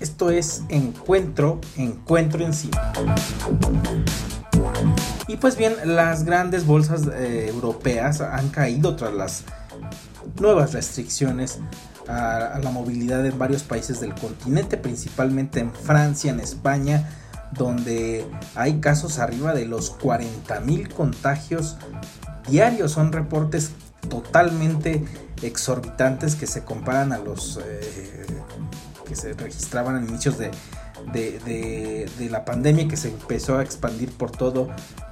Esto es encuentro, encuentro en sí. Y pues bien, las grandes bolsas eh, europeas han caído tras las nuevas restricciones a, la movilidad en varios países del continente, principalmente en Francia, en España, donde hay casos arriba de los 40.000 contagios diarios. Son reportes totalmente exorbitantes que se comparan a los eh, que se registraban en inicios de, de, la pandemia que se empezó a expandir por todo,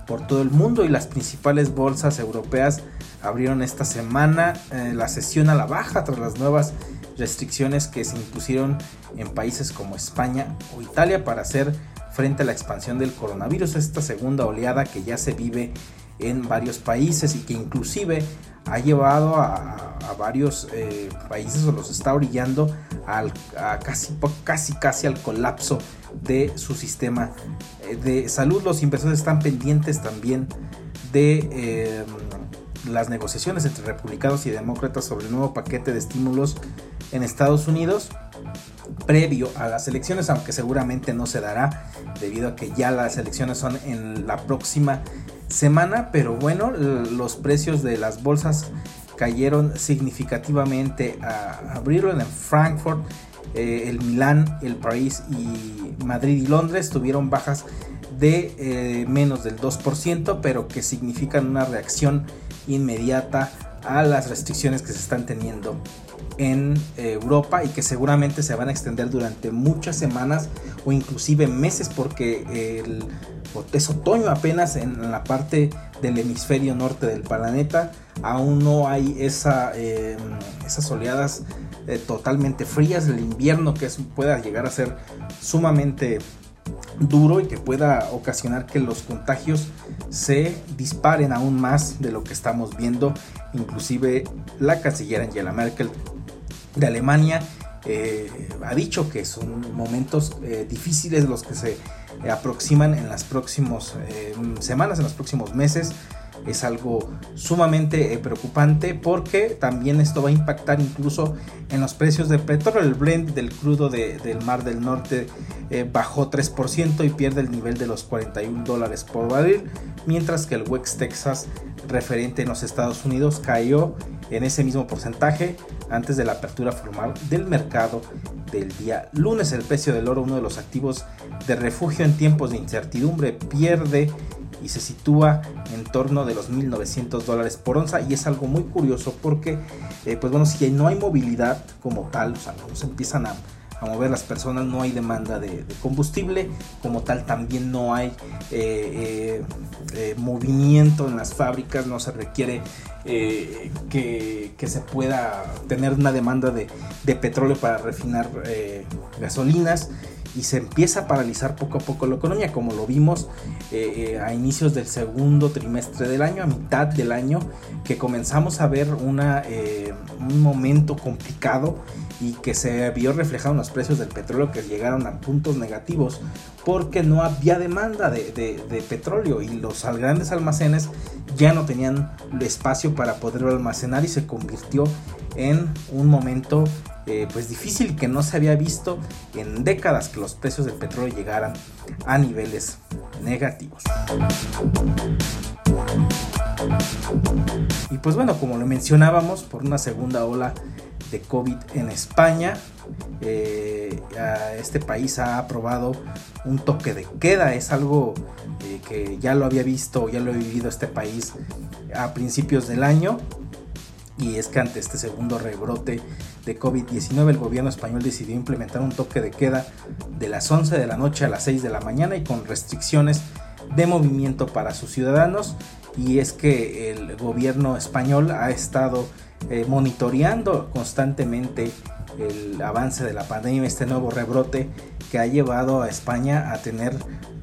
por todo el mundo y las principales bolsas europeas abrieron esta semana eh, la sesión a la baja tras las nuevas restricciones que se impusieron en países como España o Italia para hacer frente a la expansión del coronavirus, esta segunda oleada que ya se vive en varios países y que inclusive ha llevado a, varios eh, países o los está orillando al, casi, casi, casi al colapso de su sistema eh, de salud. Los inversores están pendientes también de eh, las negociaciones entre republicanos y demócratas sobre el nuevo paquete de estímulos en Estados Unidos previo a las elecciones, aunque seguramente no se dará debido a que ya las elecciones son en la próxima semana, pero bueno, los precios de las bolsas cayeron significativamente a abril en Frankfurt, eh, el Milán, el París y Madrid y Londres tuvieron bajas de eh, menos del 2%, pero que significan una reacción inmediata a las restricciones que se están teniendo en eh, Europa y que seguramente se van a extender durante muchas semanas o inclusive meses porque el, es otoño apenas en la parte del hemisferio norte del planeta. Aún no hay esa, em, esas oleadas eh, totalmente frías. Del invierno que pueda llegar a ser sumamente duro y que pueda ocasionar que los contagios se disparen aún más de lo que estamos viendo inclusive la canciller Angela Merkel de Alemania eh, ha dicho que son momentos eh, difíciles los que se aproximan en las próximas eh, semanas, en los próximos meses. Es algo sumamente preocupante porque también esto va a impactar incluso en los precios del petróleo. El blend del crudo del Mar del Norte bajó 3% y pierde el nivel de los 41 dólares por barril, mientras que el West Texas referente en los Estados Unidos cayó en ese mismo porcentaje antes de la apertura formal del mercado del día lunes. El precio del oro, uno de los activos de refugio en tiempos de incertidumbre, pierde y se sitúa en torno de los 1.900 dólares por onza. Y es algo muy curioso porque eh, pues bueno si no hay movilidad como tal o sea no se empiezan a, mover las personas no hay demanda de, combustible como tal también no hay eh, eh, movimiento en las fábricas no se requiere que, se pueda tener una demanda de, petróleo para refinar gasolinas y se empieza a paralizar poco a poco la economía, como lo vimos eh, a inicios del segundo trimestre del año, a mitad del año, que comenzamos a ver una, un momento complicado y que se vio reflejado en los precios del petróleo que llegaron a puntos negativos porque no había demanda de, petróleo y los grandes almacenes ya no tenían espacio para poderlo almacenar y se convirtió en un momento eh, pues difícil que no se había visto en décadas que los precios del petróleo llegaran a niveles negativos. Y pues bueno, como lo mencionábamos, por una segunda ola de COVID en España. Eh, este país ha aprobado un toque de queda, es algo eh, que ya lo había visto, ya lo he vivido este país a principios del año. Y es que ante este segundo rebrote de COVID-19 el gobierno español decidió implementar un toque de queda de las 11 de la noche a las 6 de la mañana y con restricciones de movimiento para sus ciudadanos. Y es que el gobierno español ha estado eh, monitoreando constantemente el avance de la pandemia, este nuevo rebrote que ha llevado a España a tener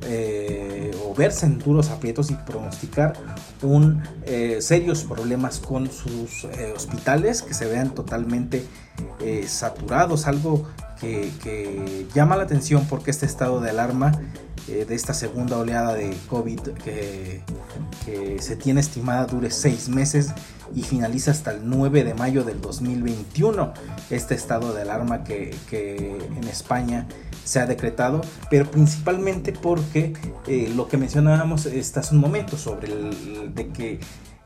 eh, verse en duros aprietos y pronosticar un eh, serios problemas con sus hospitales que se vean totalmente saturados, algo que, llama la atención porque este estado de alarma eh, de esta segunda oleada de COVID que, se tiene estimada dure seis meses y finaliza hasta el 9 de mayo del 2021. Este estado de alarma que, en España se ha decretado, pero principalmente porque eh, lo que mencionábamos hasta hace un momento sobre el de que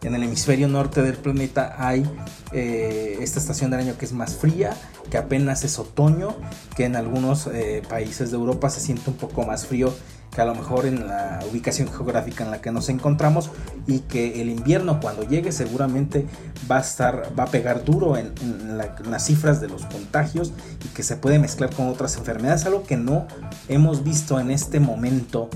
en el hemisferio norte del planeta hay eh, esta estación del año que es más fría, que apenas es otoño, que en algunos eh, países de Europa se siente un poco más frío que a lo mejor en la ubicación geográfica en la que nos encontramos y que el invierno cuando llegue seguramente va a estar va a pegar duro en, las cifras de los contagios y que se puede mezclar con otras enfermedades algo que no hemos visto en este momento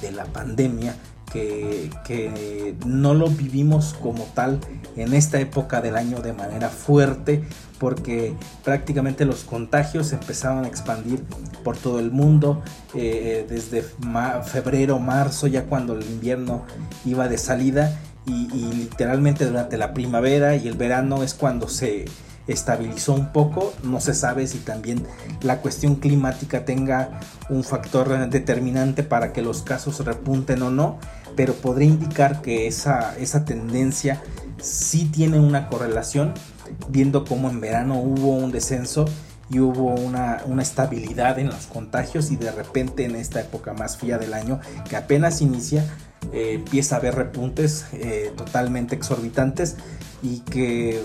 de la pandemia que, no lo vivimos como tal en esta época del año de manera fuerte porque prácticamente los contagios empezaban a expandir por todo el mundo eh, desde febrero, marzo, ya cuando el invierno iba de salida y, literalmente durante la primavera y el verano es cuando se estabilizó un poco. No se sabe si también la cuestión climática tenga un factor determinante para que los casos repunten o no pero podría indicar que esa, esa tendencia sí tiene una correlación, viendo cómo en verano hubo un descenso y hubo una, estabilidad en los contagios y de repente en esta época más fría del año que apenas inicia eh, empieza a haber repuntes eh, totalmente exorbitantes y que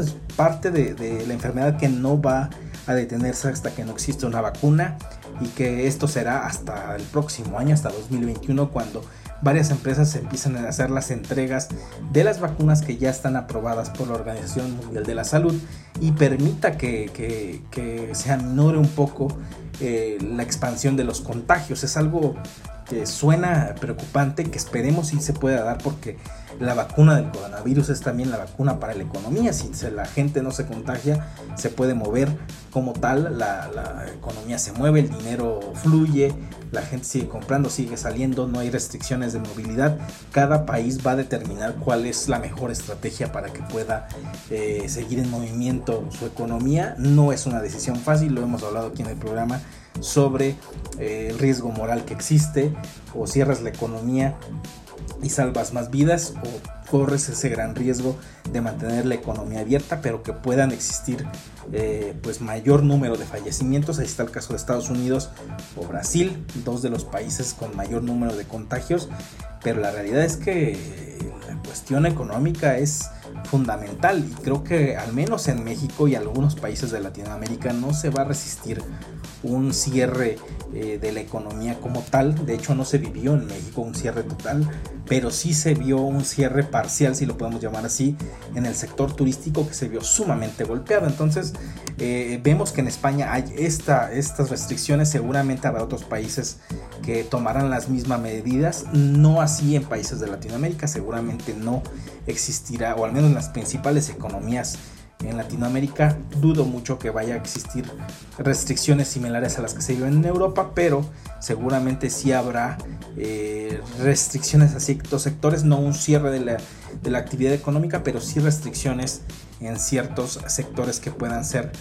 es parte de, de, la enfermedad que no va a detenerse hasta que no exista una vacuna y que esto será hasta el próximo año, hasta 2021, cuando varias empresas empiezan a hacer las entregas de las vacunas que ya están aprobadas por la Organización Mundial de la Salud y permita que, se aminore un poco eh, la expansión de los contagios. Es algo que suena preocupante, que esperemos si se pueda dar porque la vacuna del coronavirus es también la vacuna para la economía. Si la gente no se contagia, se puede mover como tal, la, la economía se mueve, el dinero fluye, la gente sigue comprando, sigue saliendo, no hay restricciones de movilidad. Cada país va a determinar cuál es la mejor estrategia para que pueda eh, seguir en movimiento su economía. No es una decisión fácil, lo hemos hablado aquí en el programa sobre eh, el riesgo moral que existe, o cierras la economía y salvas más vidas o corres ese gran riesgo de mantener la economía abierta pero que puedan existir eh, pues mayor número de fallecimientos ahí está el caso de Estados Unidos o Brasil dos de los países con mayor número de contagios pero la realidad es que la cuestión económica es fundamental y creo que al menos en México y algunos países de Latinoamérica no se va a resistir un cierre eh, de la economía como tal. De hecho, no se vivió en México un cierre total, pero sí se vio un cierre parcial, si lo podemos llamar así, en el sector turístico que se vio sumamente golpeado. Entonces, eh, vemos que en España hay esta, estas restricciones, seguramente habrá otros países que tomarán las mismas medidas, no así en países de Latinoamérica, seguramente no existirá, o al menos en las principales economías en Latinoamérica dudo mucho que vaya a existir restricciones similares a las que se viven en Europa, pero seguramente sí habrá eh, restricciones a ciertos sectores, no un cierre de la, de la actividad económica, pero sí restricciones en ciertos sectores que puedan ser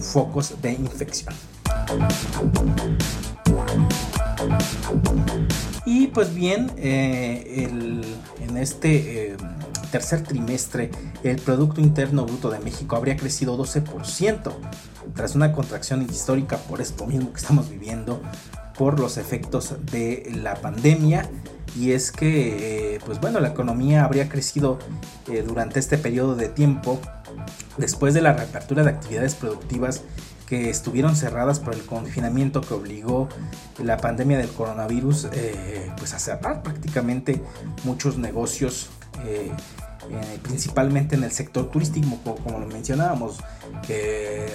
focos de infección. Y pues bien, eh, en este eh, tercer trimestre, el Producto Interno Bruto de México habría crecido 12%, tras una contracción histórica por esto mismo que estamos viviendo, por los efectos de la pandemia. Y es que, eh, pues bueno, la economía habría crecido durante este periodo de tiempo después de la reapertura de actividades productivas estuvieron cerradas por el confinamiento que obligó la pandemia del coronavirus eh, pues a cerrar prácticamente muchos negocios eh, principalmente en el sector turístico, como, lo mencionábamos,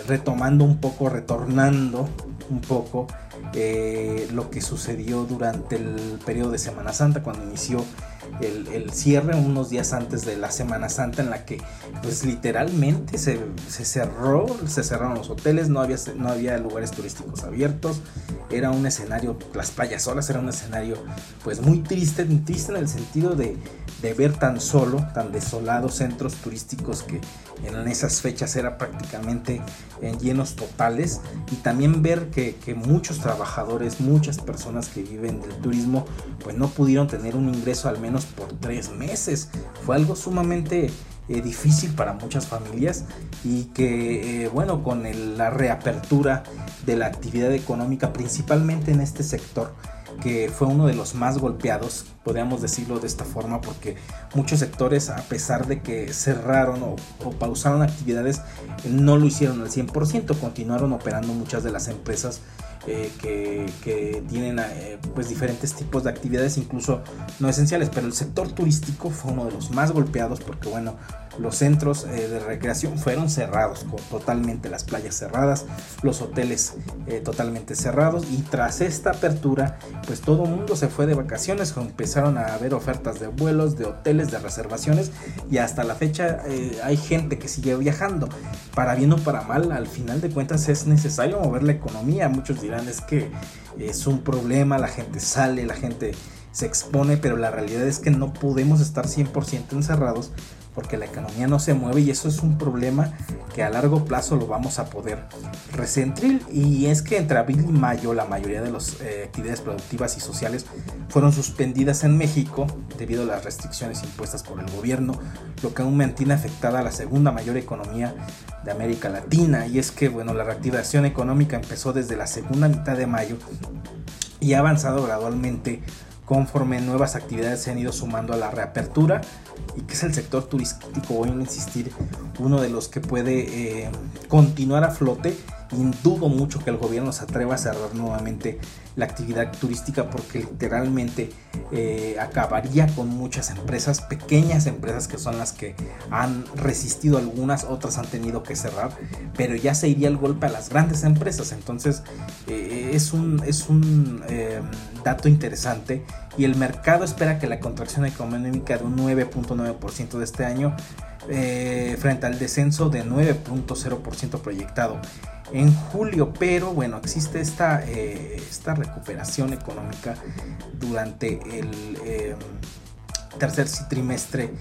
retomando un poco, retornando un poco eh, lo que sucedió durante el periodo de Semana Santa, cuando inició el, cierre unos días antes de la Semana Santa en la que pues literalmente se, cerró, se cerraron los hoteles, no había, no había lugares turísticos abiertos, era un escenario, las playas solas era un escenario pues muy triste, triste en el sentido de, ver tan solo, tan desolados centros turísticos que en esas fechas era prácticamente en llenos totales y también ver que, que muchos trabajadores, muchas personas que viven del turismo pues no pudieron tener un ingreso al menos por tres meses. Fue algo sumamente eh, difícil para muchas familias y que, eh, bueno, con la reapertura de la actividad económica, principalmente en este sector, que fue uno de los más golpeados, podríamos decirlo de esta forma, porque muchos sectores, a pesar de que cerraron o, o, pausaron actividades, no lo hicieron al 100%, continuaron operando muchas de las empresas eh, que, tienen eh, pues diferentes tipos de actividades, incluso no esenciales, pero el sector turístico fue uno de los más golpeados porque bueno, los centros eh, de recreación fueron cerrados, totalmente las playas cerradas, los hoteles totalmente cerrados y tras esta apertura pues todo el mundo se fue de vacaciones, empezaron a haber ofertas de vuelos, de hoteles, de reservaciones y hasta la fecha hay gente que sigue viajando, para bien o para mal, al final de cuentas es necesario mover la economía, muchos es que es un problema, la gente sale, la gente se expone, pero la realidad es que no podemos estar 100% encerrados porque la economía no se mueve y eso es un problema que a largo plazo lo vamos a poder resentir. Y es que entre abril y mayo la mayoría de las eh, actividades productivas y sociales fueron suspendidas en México debido a las restricciones impuestas por el gobierno, lo que aún mantiene afectada a la segunda mayor economía de América Latina. Y es que bueno la reactivación económica empezó desde la segunda mitad de mayo y ha avanzado gradualmente conforme nuevas actividades se han ido sumando a la reapertura y que es el sector turístico, voy a insistir, uno de los que puede eh, continuar a flote y dudo mucho que el gobierno se atreva a cerrar nuevamente la actividad turística porque literalmente eh, acabaría con muchas empresas, pequeñas empresas que son las que han resistido algunas, otras han tenido que cerrar, pero ya se iría el golpe a las grandes empresas. Entonces eh, es un, es un eh, dato interesante y el mercado espera que la contracción económica de un 9.9% de este año frente al descenso de 9.0% proyectado en julio, pero bueno, existe esta, eh, esta recuperación económica durante el eh, tercer trimestre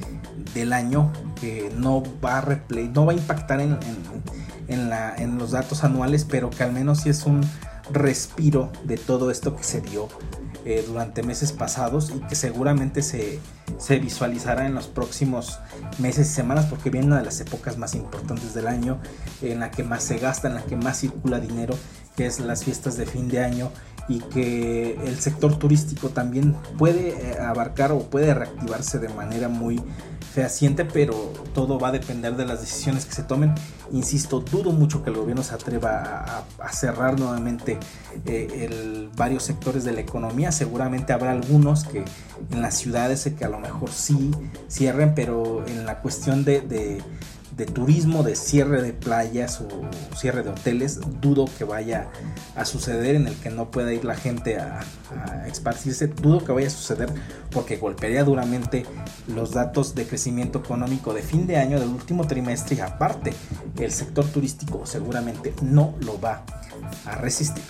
del año que no va a, no va a impactar en, la, en los datos anuales, pero que al menos sí es un respiro de todo esto que se dio eh, durante meses pasados y que seguramente se, se, visualizará en los próximos meses y semanas porque viene una de las épocas más importantes del año en la que más se gasta, en la que más circula dinero, que es las fiestas de fin de año y que el sector turístico también puede eh, abarcar o puede reactivarse de manera muy fehaciente, pero todo va a depender de las decisiones que se tomen. Insisto, dudo mucho que el gobierno se atreva a, cerrar nuevamente eh, varios sectores de la economía. Seguramente habrá algunos que en las ciudades que a lo mejor sí cierren, pero en la cuestión de de turismo, de cierre de playas o cierre de hoteles, dudo que vaya a suceder en el que no pueda ir la gente a, a, esparcirse, dudo que vaya a suceder porque golpearía duramente los datos de crecimiento económico de fin de año del último trimestre y aparte el sector turístico seguramente no lo va a resistir.